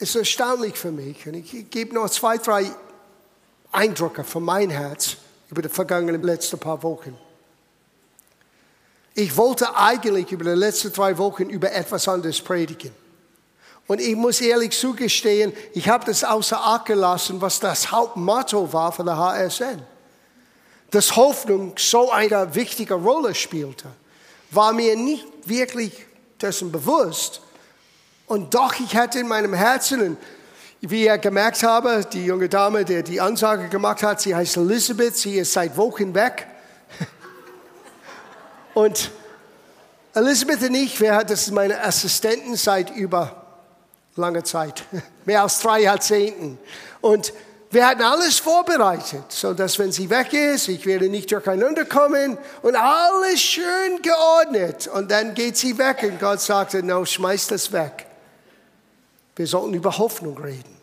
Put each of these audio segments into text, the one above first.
ist erstaunlich für mich. Und ich gebe noch zwei, drei Eindrücke von meinem Herz über die vergangenen letzten paar Wochen. Ich wollte eigentlich über die letzten drei Wochen über etwas anderes predigen. Und ich muss ehrlich zugestehen, ich habe das außer Acht gelassen, was das Hauptmotto war von der HSN. Dass Hoffnung so eine wichtige Rolle spielte, war mir nicht wirklich dessen bewusst. Und doch, ich hatte in meinem Herzen, wie ihr gemerkt habe, die junge Dame, die die Ansage gemacht hat, sie heißt Elizabeth, sie ist seit Wochen weg. Und Elizabeth und ich, wir, das ist meine Assistentin seit über langer Zeit, mehr als drei Jahrzehnten. Und wir hatten alles vorbereitet, so dass wenn sie weg ist, ich werde nicht durcheinander kommen und alles schön geordnet. Und dann geht sie weg und Gott sagte, no, schmeiß das weg. Wir sollten über Hoffnung reden.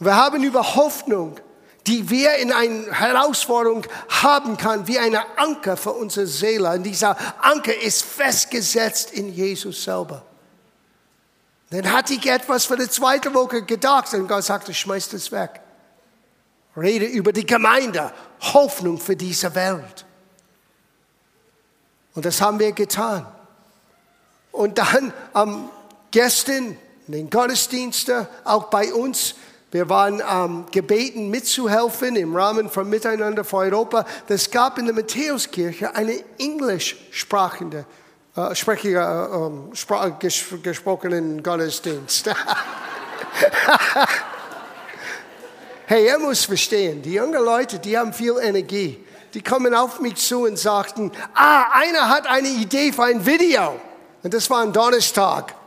Wir haben über Hoffnung, die wir in einer Herausforderung haben kann, wie eine Anker für unsere Seele. Und dieser Anker ist festgesetzt in Jesus selber. Dann hatte ich etwas für die zweite Woche gedacht und Gott sagte, schmeiß das weg. Rede über die Gemeinde, Hoffnung für diese Welt. Und das haben wir getan. Und dann am gestern in den Gottesdiensten, auch bei uns, wir waren ähm, gebeten mitzuhelfen im Rahmen von Miteinander für Europa. Es gab in der Matthäuskirche eine englischsprachende, äh, sprechige, äh, sprach, ges gesprochenen Gottesdienst. hey, ihr müsst verstehen, die jungen Leute, die haben viel Energie. Die kommen auf mich zu und sagten, ah, einer hat eine Idee für ein Video. Und das war ein Donnerstag.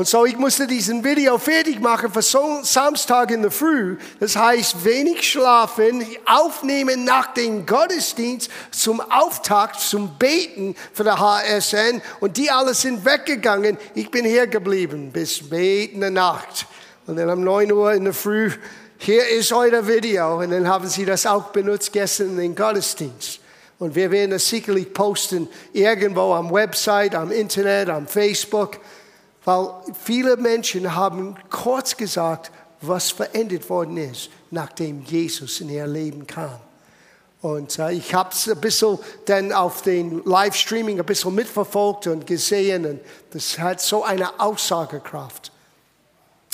Und so, ich musste diesen Video fertig machen für Samstag in der Früh. Das heißt, wenig schlafen, aufnehmen nach dem Gottesdienst zum Auftakt, zum Beten für der HSN. Und die alle sind weggegangen. Ich bin hier geblieben bis spät in der Nacht. Und dann um 9 Uhr in der Früh, hier ist euer Video. Und dann haben sie das auch benutzt gestern in den Gottesdienst. Und wir werden es sicherlich posten irgendwo am Website, am Internet, am Facebook. Weil viele Menschen haben kurz gesagt, was verändert worden ist, nachdem Jesus in ihr Leben kam. Und äh, ich habe es ein bisschen dann auf den Livestreaming ein bisschen mitverfolgt und gesehen. Und das hat so eine Aussagekraft.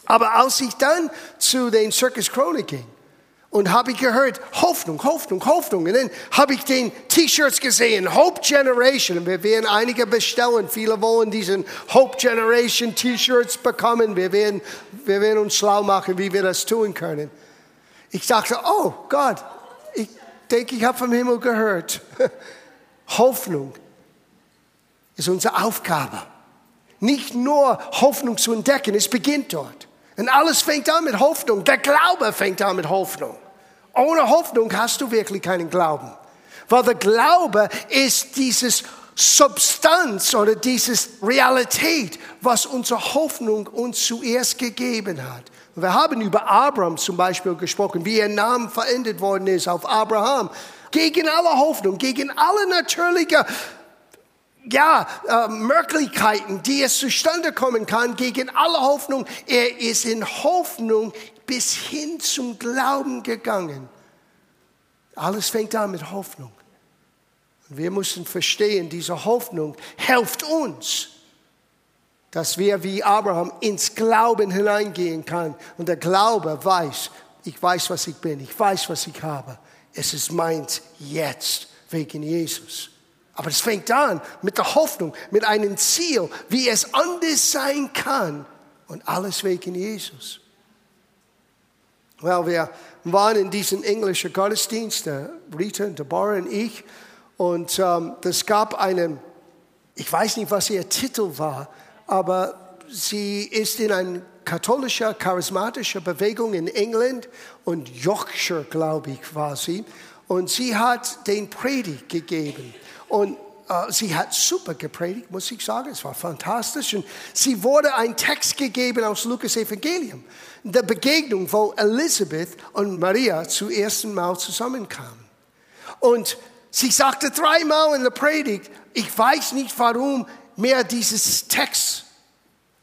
Aber als ich dann zu den Circus Chronik ging, und habe ich gehört, Hoffnung, Hoffnung, Hoffnung. Und dann habe ich den T-Shirts gesehen, Hope Generation. Wir werden einige bestellen. Viele wollen diesen Hope Generation T-Shirts bekommen. Wir werden, wir werden uns schlau machen, wie wir das tun können. Ich dachte, oh Gott, ich denke, ich habe vom Himmel gehört. Hoffnung ist unsere Aufgabe. Nicht nur Hoffnung zu entdecken, es beginnt dort. Und alles fängt an mit Hoffnung. Der Glaube fängt an mit Hoffnung. Ohne Hoffnung hast du wirklich keinen Glauben. Weil der Glaube ist dieses Substanz oder dieses Realität, was unsere Hoffnung uns zuerst gegeben hat. Wir haben über Abraham zum Beispiel gesprochen, wie ihr Name verändert worden ist auf Abraham. Gegen alle Hoffnung, gegen alle natürliche ja, äh, Möglichkeiten, die es zustande kommen kann, gegen alle Hoffnung. Er ist in Hoffnung bis hin zum Glauben gegangen. Alles fängt an mit Hoffnung. Und wir müssen verstehen, diese Hoffnung hilft uns, dass wir wie Abraham ins Glauben hineingehen können. Und der Glaube weiß, ich weiß, was ich bin, ich weiß, was ich habe. Es ist meins jetzt wegen Jesus. Aber es fängt an mit der Hoffnung, mit einem Ziel, wie es anders sein kann. Und alles wegen Jesus. Well, wir waren in diesem englischen Gottesdienst, Rita, Deborah und ich. Und ähm, es gab einen, ich weiß nicht, was ihr Titel war, aber sie ist in einer katholischer, charismatischer Bewegung in England und Yorkshire, glaube ich, war sie. Und sie hat den Predigt gegeben. Und äh, sie hat super gepredigt, muss ich sagen. Es war fantastisch. Und sie wurde ein Text gegeben aus Lukas Evangelium. Der Begegnung, wo Elisabeth und Maria zum ersten Mal zusammenkamen. Und sie sagte dreimal in der Predigt, ich weiß nicht, warum mir dieses Text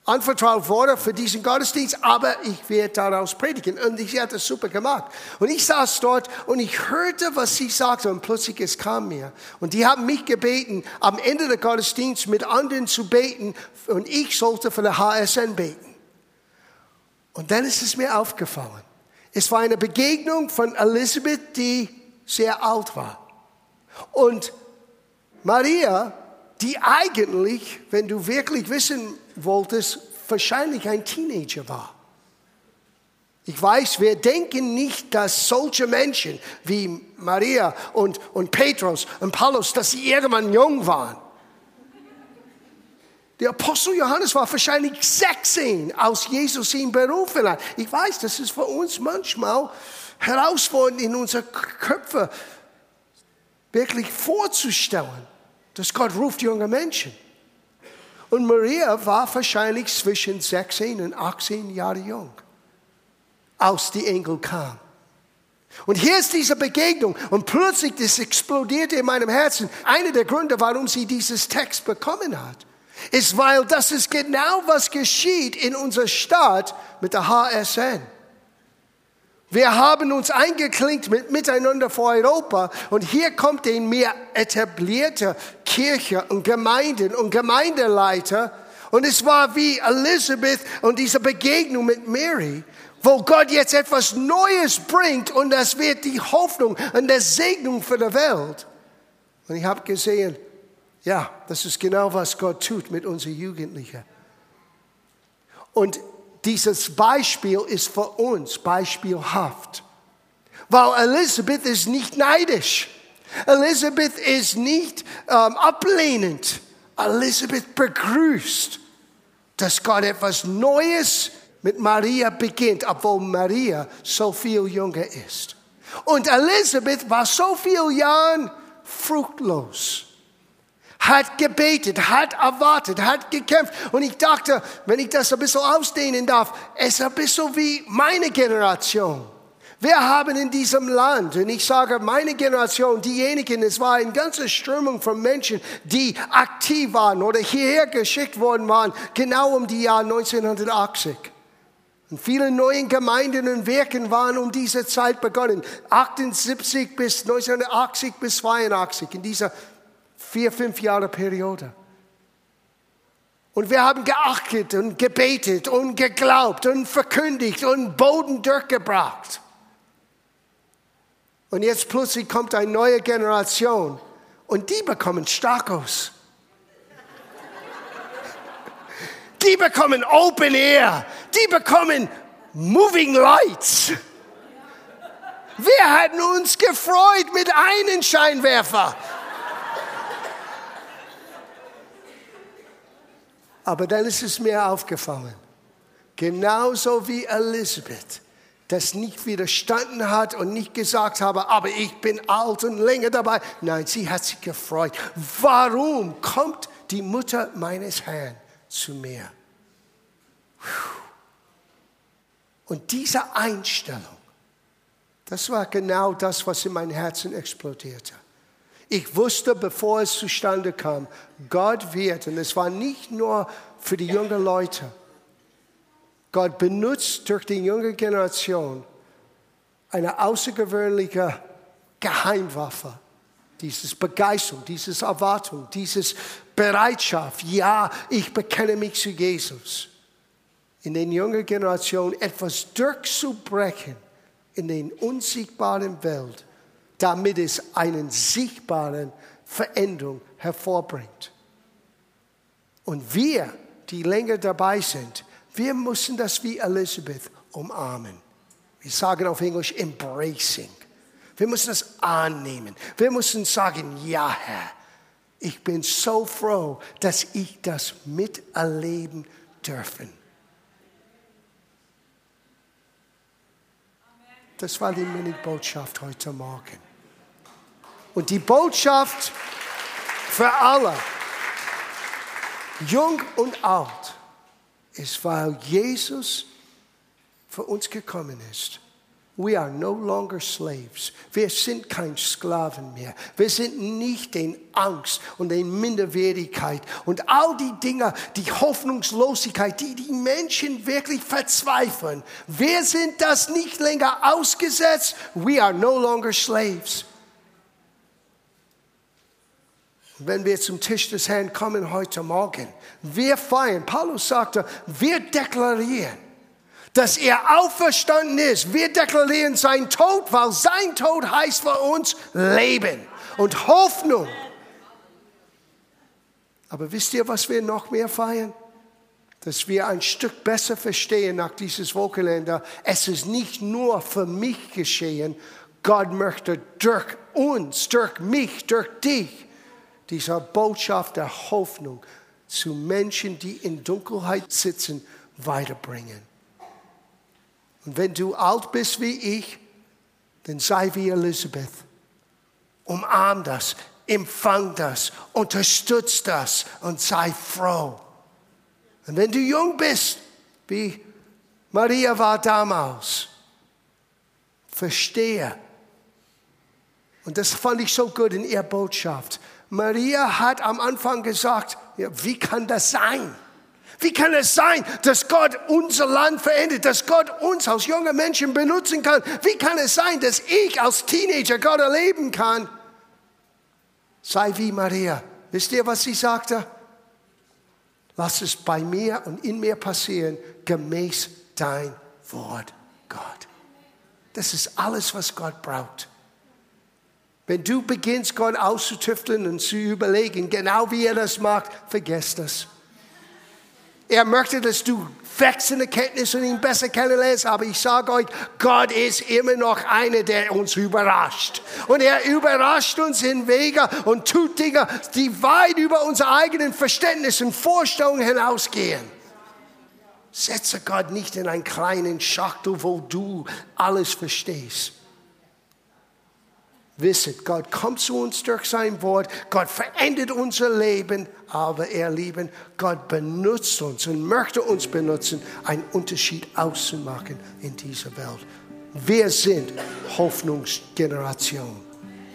anvertraut wurde für diesen Gottesdienst, aber ich werde daraus predigen. Und sie hat das super gemacht. Und ich saß dort und ich hörte, was sie sagte und plötzlich es kam mir. Und die haben mich gebeten, am Ende des Gottesdienstes mit anderen zu beten und ich sollte für der HSN beten. Und dann ist es mir aufgefallen. Es war eine Begegnung von Elisabeth, die sehr alt war. Und Maria, die eigentlich, wenn du wirklich wissen wolltest, wahrscheinlich ein Teenager war. Ich weiß, wir denken nicht, dass solche Menschen wie Maria und, und Petrus und Paulus, dass sie irgendwann jung waren. Der Apostel Johannes war wahrscheinlich 16, als Jesus ihn berufen hat. Ich weiß, das ist für uns manchmal herausfordernd in unsere Köpfe wirklich vorzustellen, dass Gott ruft junge Menschen. Und Maria war wahrscheinlich zwischen 16 und 18 Jahre jung, als die Engel kam. Und hier ist diese Begegnung und plötzlich das explodierte in meinem Herzen. Einer der Gründe, warum sie dieses Text bekommen hat, ist, weil das ist genau was geschieht in unserer Stadt mit der HSN. Wir haben uns eingeklinkt mit Miteinander vor Europa und hier kommt ein mehr etablierte Kirche und Gemeinden und Gemeindeleiter und es war wie Elizabeth und diese Begegnung mit Mary, wo Gott jetzt etwas Neues bringt und das wird die Hoffnung und der Segnung für die Welt. Und ich habe gesehen, ja, das ist genau was Gott tut mit unseren Jugendlichen. Und dieses Beispiel ist für uns beispielhaft. Weil Elisabeth ist nicht neidisch. Elisabeth ist nicht ähm, ablehnend. Elisabeth begrüßt, dass Gott etwas Neues mit Maria beginnt, obwohl Maria so viel jünger ist. Und Elisabeth war so viele Jahre fruchtlos hat gebetet, hat erwartet, hat gekämpft. Und ich dachte, wenn ich das ein bisschen ausdehnen darf, es ist ein bisschen wie meine Generation. Wir haben in diesem Land, und ich sage meine Generation, diejenigen, es war eine ganze Strömung von Menschen, die aktiv waren oder hierher geschickt worden waren, genau um die Jahr 1980. Und viele neue Gemeinden und Werken waren um diese Zeit begonnen. 78 bis 1980 bis 82, in dieser vier, fünf Jahre Periode. Und wir haben geachtet und gebetet und geglaubt und verkündigt und Boden durchgebracht. Und jetzt plötzlich kommt eine neue Generation und die bekommen Stakos. Die bekommen Open Air. Die bekommen Moving Lights. Wir hatten uns gefreut mit einem Scheinwerfer. Aber dann ist es mir aufgefallen, genauso wie Elisabeth, das nicht widerstanden hat und nicht gesagt habe, aber ich bin alt und länger dabei. Nein, sie hat sich gefreut. Warum kommt die Mutter meines Herrn zu mir? Und diese Einstellung, das war genau das, was in meinem Herzen explodierte. Ich wusste, bevor es zustande kam, Gott wird, und es war nicht nur für die jungen Leute, Gott benutzt durch die junge Generation eine außergewöhnliche Geheimwaffe. Dieses Begeisterung, dieses Erwartung, dieses Bereitschaft. Ja, ich bekenne mich zu Jesus. In den jungen Generationen etwas durchzubrechen in den unsichtbaren Welt damit es eine sichtbare Veränderung hervorbringt. Und wir, die länger dabei sind, wir müssen das wie Elisabeth umarmen. Wir sagen auf Englisch embracing. Wir müssen das annehmen. Wir müssen sagen, ja Herr, ich bin so froh, dass ich das miterleben dürfen. Das war die Mini-Botschaft heute Morgen. Und die Botschaft für alle, jung und alt, ist, weil Jesus für uns gekommen ist, We are no longer slaves. Wir sind kein Sklaven mehr. Wir sind nicht in Angst und in Minderwertigkeit und all die Dinge, die Hoffnungslosigkeit, die die Menschen wirklich verzweifeln. Wir sind das nicht länger ausgesetzt. We are no longer slaves. Wenn wir zum Tisch des Herrn kommen heute Morgen, wir feiern. Paulus sagte, wir deklarieren dass er auferstanden ist. Wir deklarieren sein Tod, weil sein Tod heißt für uns Leben und Hoffnung. Aber wisst ihr, was wir noch mehr feiern? Dass wir ein Stück besser verstehen nach dieses Wochenende. Es ist nicht nur für mich geschehen. Gott möchte durch uns, durch mich, durch dich diese Botschaft der Hoffnung zu Menschen, die in Dunkelheit sitzen, weiterbringen. Und wenn du alt bist wie ich, dann sei wie Elisabeth. Umarm das, empfang das, unterstütz das und sei froh. Und wenn du jung bist, wie Maria war damals, verstehe. Und das fand ich so gut in ihrer Botschaft. Maria hat am Anfang gesagt, ja, wie kann das sein? Wie kann es sein, dass Gott unser Land verändert, dass Gott uns als junge Menschen benutzen kann? Wie kann es sein, dass ich als Teenager Gott erleben kann? Sei wie Maria. Wisst ihr, was sie sagte? Lass es bei mir und in mir passieren, gemäß dein Wort, Gott. Das ist alles, was Gott braucht. Wenn du beginnst, Gott auszutüfteln und zu überlegen, genau wie er das macht, vergesst das. Er möchte, dass du wächst in Erkenntnis und ihn besser kennenlernst. Aber ich sage euch, Gott ist immer noch einer, der uns überrascht. Und er überrascht uns in Wege und tut Dinge, die weit über unser eigenen Verständnis und Vorstellungen hinausgehen. Setze Gott nicht in einen kleinen Schachtel, wo du alles verstehst. Wisset, Gott kommt zu uns durch sein Wort, Gott verändert unser Leben, aber ihr Lieben, Gott benutzt uns und möchte uns benutzen, einen Unterschied auszumachen in dieser Welt. Wir sind Hoffnungsgeneration,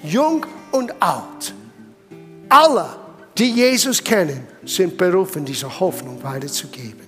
jung und alt. Alle, die Jesus kennen, sind berufen, diese Hoffnung weiterzugeben.